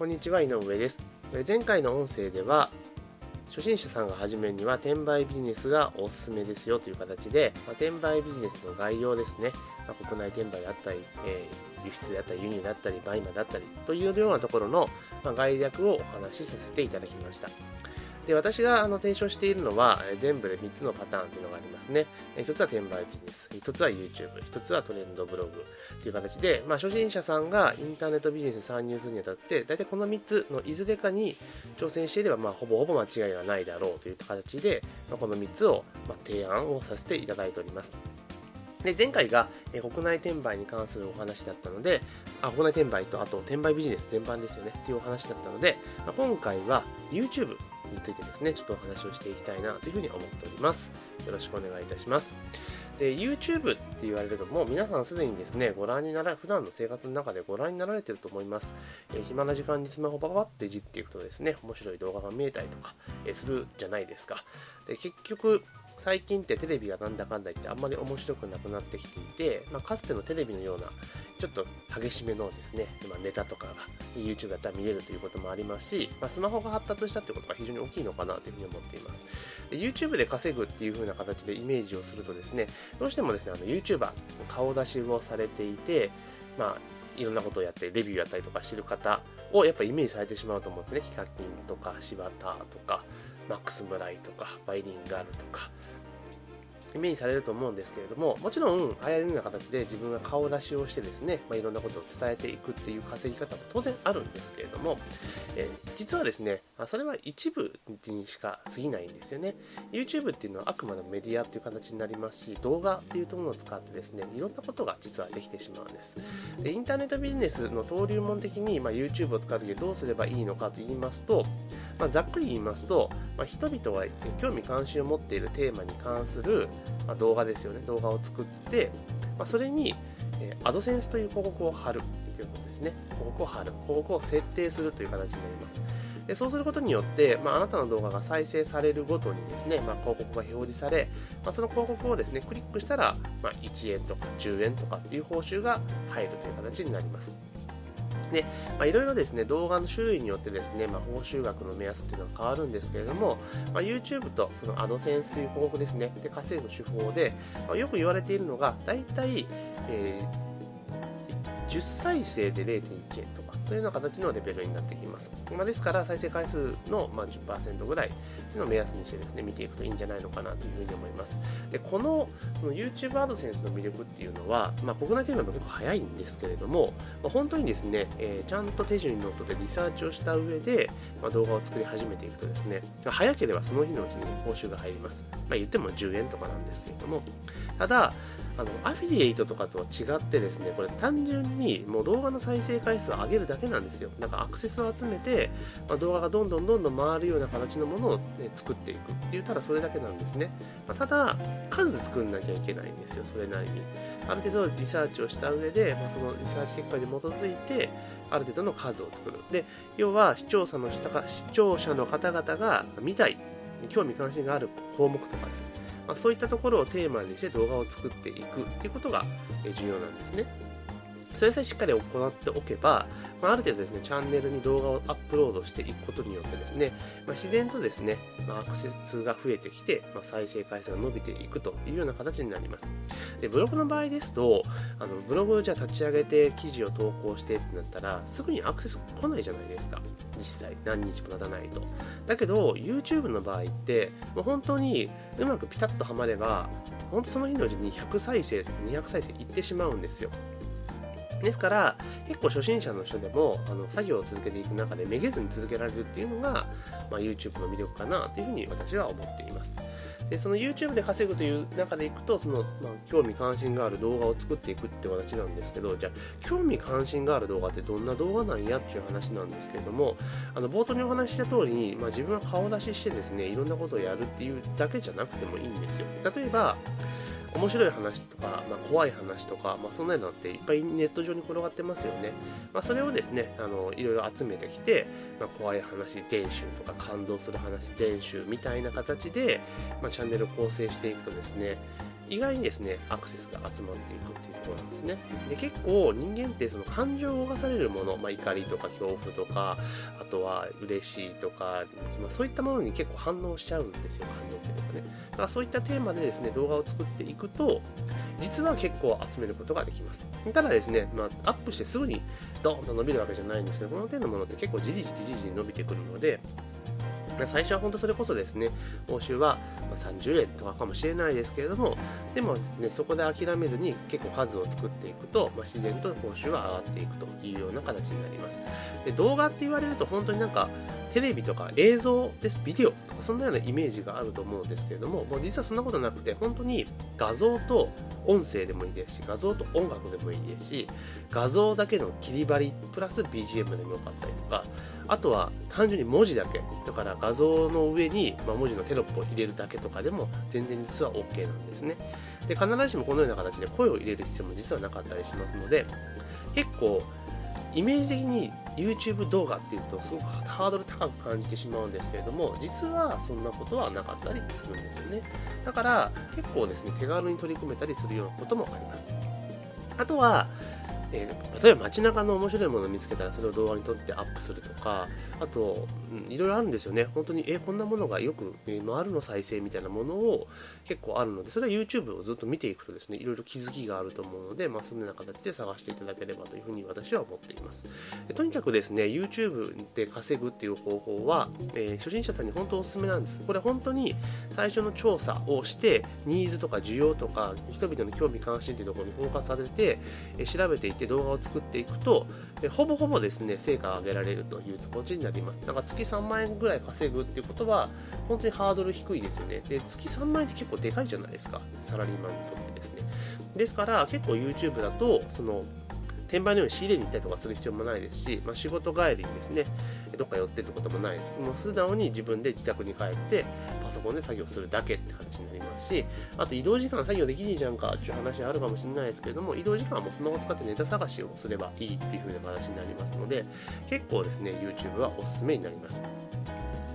こんにちは井上です。前回の音声では初心者さんが始めるには転売ビジネスがおすすめですよという形で、まあ、転売ビジネスの概要ですね、まあ、国内転売だったり、えー、輸出であったり輸入だったり売買だったりというようなところの、まあ、概略をお話しさせていただきました。で私があの提唱しているのは全部で3つのパターンというのがありますね。1つは転売ビジネス、1つは YouTube、1つはトレンドブログという形で、まあ、初心者さんがインターネットビジネスに参入するにあたって、大体この3つのいずれかに挑戦していれば、まあ、ほぼほぼ間違いがないだろうという形で、まあ、この3つを、ま提案をさせていただいております。で前回が、え国内転売に関するお話だったのであ国内転売とあと転売ビジネス全般ですよねっていうお話だったので、ま、今回は YouTube についてですね、ちょっとお話をしていきたいなというふうに思っております。よろしくお願いいたします。で、YouTube って言われると、もう皆さんすでにですね、ご覧になら、普段の生活の中でご覧になられてると思います。えー、暇な時間にスマホパパっていじっていくとですね、面白い動画が見えたりとか、えー、するじゃないですか。で、結局、最近ってテレビがなんだかんだ言ってあんまり面白くなくなってきていて、まあ、かつてのテレビのようなちょっと激しめのですね、まあ、ネタとかが YouTube だったら見れるということもありますし、まあ、スマホが発達したということが非常に大きいのかなというふうに思っています。で YouTube で稼ぐっていう風な形でイメージをするとですね、どうしてもですね、あの YouTuber、顔出しをされていて、まあ、いろんなことをやってレビューやったりとかしてる方をやっぱイメージされてしまうと思うんですね。ヒカキンとか柴田とかマックス・ムライとかバイリンガールとかイメージされると思うんですけれども、もちろん、ああいうような形で自分が顔出しをしてですね、まあ、いろんなことを伝えていくっていう稼ぎ方も当然あるんですけれども、えー、実はですね、それは一部にしか過ぎないんですよね。YouTube っていうのはあくまでもメディアっていう形になりますし、動画っていうものを使ってですね、いろんなことが実はできてしまうんです。でインターネットビジネスの登竜門的に、まあ、YouTube を使うときどうすればいいのかと言いますと、まあ、ざっくり言いますと、まあ、人々が興味関心を持っているテーマに関する、まあ、動画ですよね。動画を作って、まそれに、えー、アドセンスという広告を貼るということですね。広告を貼る。広告を設定するという形になります。でそうすることによって、まあ、あなたの動画が再生されるごとにですね、まあ、広告が表示され、まあ、その広告をですねクリックしたら、ま1円とか10円とかっていう報酬が入るという形になります。で、まあ、いろいろですね、動画の種類によってですね、まあ、報酬額の目安というのは変わるんですけれども、まあ、YouTube とそのアドセンスという広告ですね、で稼ぐ手法で、まあ、よく言われているのが、大体、えー、10再生で0.1円とかそういうような形のレベルになってきます。まあ、ですから、再生回数の、まあ、10%ぐらいというのを目安にしてですね、見ていくといいんじゃないのかなというふうに思います。で、このその YouTube AdSense の魅力っていうのは、まあ、国内展開も結構早いんですけれども、まあ、本当にですね、えー、ちゃんと手順にのっとってリサーチをした上で、まあ、動画を作り始めていくとですね、早ければその日のうちに報酬が入ります。まあ、言っても10円とかなんですけれども、ただ、あのアフィリエイトとかとは違ってですねこれ単純にもう動画の再生回数を上げるだけなんですよ。なんかアクセスを集めて、まあ、動画がどんどんどんどん回るような形のものを、ね、作っていくって言ったらそれだけなんですね、まあ、ただ数作んなきゃいけないんですよそれなりに。ある程度リサーチをした上で、まあ、そのリサーチ結果に基づいてある程度の数を作る。で要は視聴者の視聴者の方々が見たい興味関心がある項目とかでまあ、そういったところをテーマにして動画を作っていくっていうことが重要なんですね。それさえしっかり行っておけば、まあ、ある程度ですね、チャンネルに動画をアップロードしていくことによってですね、まあ、自然とですね、まあ、アクセス数が増えてきて、まあ、再生回数が伸びていくというような形になります。で、ブログの場合ですと、あのブログをじゃあ立ち上げて記事を投稿してってなったら、すぐにアクセス来ないじゃないですか。実際、何日も経たないと。だけど、YouTube の場合って、もう本当にうまくピタッとはまれば、本当その日のうちに100再生、200再生いってしまうんですよ。ですから、結構初心者の人でもあの作業を続けていく中でめげずに続けられるっていうのが、まあ、YouTube の魅力かなというふうに私は思っています。でその YouTube で稼ぐという中でいくとその、まあ、興味関心がある動画を作っていくって形なんですけどじゃあ興味関心がある動画ってどんな動画なんやっていう話なんですけれどもあの冒頭にお話しした通りに、まあ、自分は顔出ししてですねいろんなことをやるっていうだけじゃなくてもいいんですよ例えば面白い話とか、まあ、怖い話とか、まあ、そんなのっていっぱいネット上に転がってますよね。まあ、それをですね、あのいろいろ集めてきて、まあ、怖い話全集とか感動する話全集みたいな形で、まあ、チャンネルを構成していくとですね、意外にですね、アクセスが集まっていくっていうところなんですね。で、結構人間ってその感情を動かされるもの、まあ、怒りとか恐怖とか、あとは嬉しいとか、まあ、そういったものに結構反応しちゃうんですよ、感情っていうのがね。だからそういったテーマでですね、動画を作っていくと、実は結構集めることができます。ただですね、まあ、アップしてすぐにドーンと伸びるわけじゃないんですけど、この手のものって結構じりじりじりじり伸びてくるので、最初は本当それこそですね、報酬は30円とかかもしれないですけれども、でもですね、そこで諦めずに結構数を作っていくと、まあ、自然と報酬は上がっていくというような形になります。で動画って言われると本当になんかテレビとか映像です、ビデオとかそんなようなイメージがあると思うんですけれども、もう実はそんなことなくて、本当に画像と音声でもいいですし、画像と音楽でもいいですし、画像だけの切り張りプラス BGM でもよかったりとか、あとは単純に文字だけだから画像の上に、ま文字のテロップを入れるだけとかでも全然実は OK なんですね。で必ずしもこのような形で声を入れる必要も実はなかったりしますので結構イメージ的に YouTube 動画っていうとすごくハードル高く感じてしまうんですけれども実はそんなことはなかったりするんですよね。だから結構ですね手軽に取り組めたりするようなこともあります。あとはえー、例えば街中の面白いものを見つけたらそれを動画に撮ってアップするとかあと、うん、いろいろあるんですよね。本当にえこんなものがよく、えー、回るの再生みたいなものを結構あるのでそれは YouTube をずっと見ていくとですねいろいろ気づきがあると思うので、まあ、そのような形で探していただければというふうに私は思っています。とにかくですね YouTube で稼ぐっていう方法は、えー、初心者さんに本当おすすめなんです。これ本当に最初の調査をしてニーズとか需要とか人々の興味関心というところにフォーカスさせて、え調べていって動画を作っていくと、えほぼほぼですね、成果を上げられるという形になります。だから月3万円ぐらい稼ぐっていうことは、本当にハードル低いですよね。で、月3万円って結構でかいじゃないですか。サラリーマンにとってですね。ですから、結構 YouTube だと、その、転売のように仕入れに行ったりとかする必要もないですし、まあ、仕事帰りにですね、どっか寄ってってこともないです。もう素直に自分で自宅に帰って、パソコンで作業するだけって形になりますし、あと移動時間作業できねえじゃんかっていう話あるかもしれないですけれども、移動時間はもうスマホ使ってネタ探しをすればいいっていう風な形になりますので、結構ですね、YouTube はおすすめになります。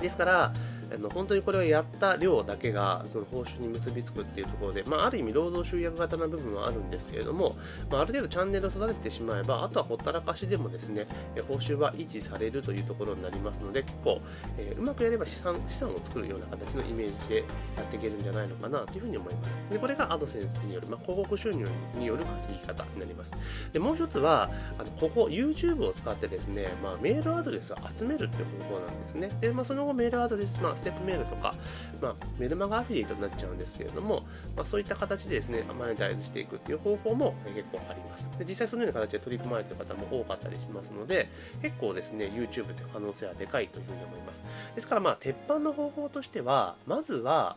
ですから、あの本当にこれをやった量だけがその報酬に結びつくっていうところで、まあ、ある意味労働集約型な部分はあるんですけれども、まあ、ある程度チャンネルを育ててしまえばあとはほったらかしでもですね報酬は維持されるというところになりますので結構、えー、うまくやれば資産資産を作るような形のイメージでやっていけるんじゃないのかなというふうに思います。でこれがアドセンスによる、まあ、広告収入による稼ぎ方になります。でもう一つはあのここ YouTube を使ってですね、まあ、メールアドレスを集めるっていう方法なんですね。で、まあ、その後メールアドレス、まあ、ステップメールとかまあ、メルマガアフィリエイトになっちゃうんですけれども、まあ、そういった形でですね、マネタイズしていくっていう方法も結構あります。で実際そのような形で取り組まれている方も多かったりしますので、結構ですね、YouTube って可能性はでかいというふうに思います。ですから、まあ、鉄板の方法としては、まずは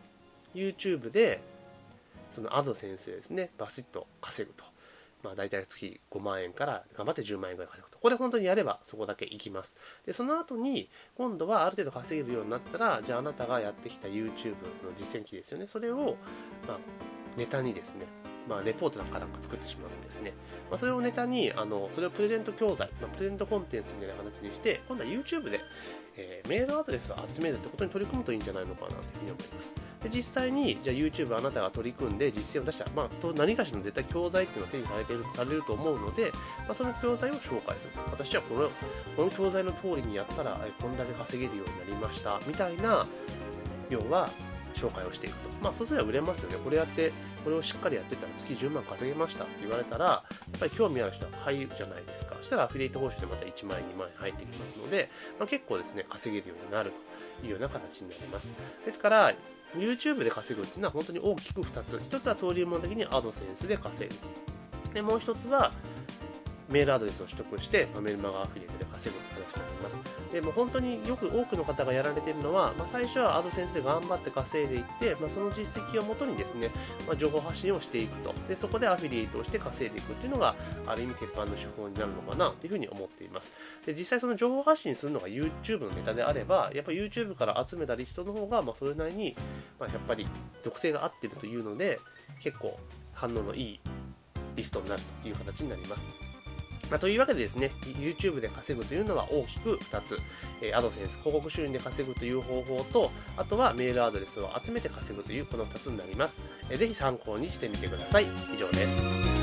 YouTube で、そのアド先生ですね、バシッと稼ぐと。まあ、大体月5万円から頑張って10万円ぐらい稼ぐと。これ本当にやればそこだけ行きます。で、その後に、今度はある程度稼げるようになったら、じゃああなたがやってきた YouTube の実践機ですよね。それを、まあ、ネタにですね、まあ、レポートなんかなんか作ってしまうんですね。まあ、それをネタに、あの、それをプレゼント教材、まあ、プレゼントコンテンツみたいな形にして、今度は YouTube で、えー、メールアドレスを集めるってことに取り組むといいんじゃないのかなというふうに思います。で実際に、じゃあ YouTube あなたが取り組んで実践を出したら、まあ、と何かしらの絶対教材っていうのは手にされてるされると思うので、まあ、その教材を紹介する。私はこのこの教材の通りにやったら、こんだけ稼げるようになりました、みたいな、要は、紹介をしていくと。まあ、そうすれば売れますよね。これやって、これをしっかりやってたら月10万稼げましたって言われたら、やっぱり興味ある人は入るじゃないですか。そしたらアフィリエイト報酬でまた1万円、2万円入ってきますので、まあ、結構ですね、稼げるようになるというような形になります。ですから、YouTube で稼ぐっていうのは本当に大きく2つ。1つは登竜門的にアドセンスで稼ぐ。で、もう1つは、メールアドレスを取得して、まあ、メルマガアフィリエイトで稼ぐという形になります。でも本当によく多くの方がやられているのは、まあ、最初はアドセンスで頑張って稼いでいって、まあ、その実績をもとにですね、まあ、情報発信をしていくとで、そこでアフィリエイトをして稼いでいくっていうのが、ある意味鉄板の手法になるのかなというふうに思っています。で実際その情報発信するのが YouTube のネタであれば、やっぱ YouTube から集めたリストの方が、まあ、それなりに、まあ、やっぱり属性が合ってるというので、結構反応のいいリストになるという形になります。まあ、というわけでですね、YouTube で稼ぐというのは大きく2つ、えー、アドセンス、広告収入で稼ぐという方法と、あとはメールアドレスを集めて稼ぐというこの2つになります。えー、ぜひ参考にしてみてください。以上です。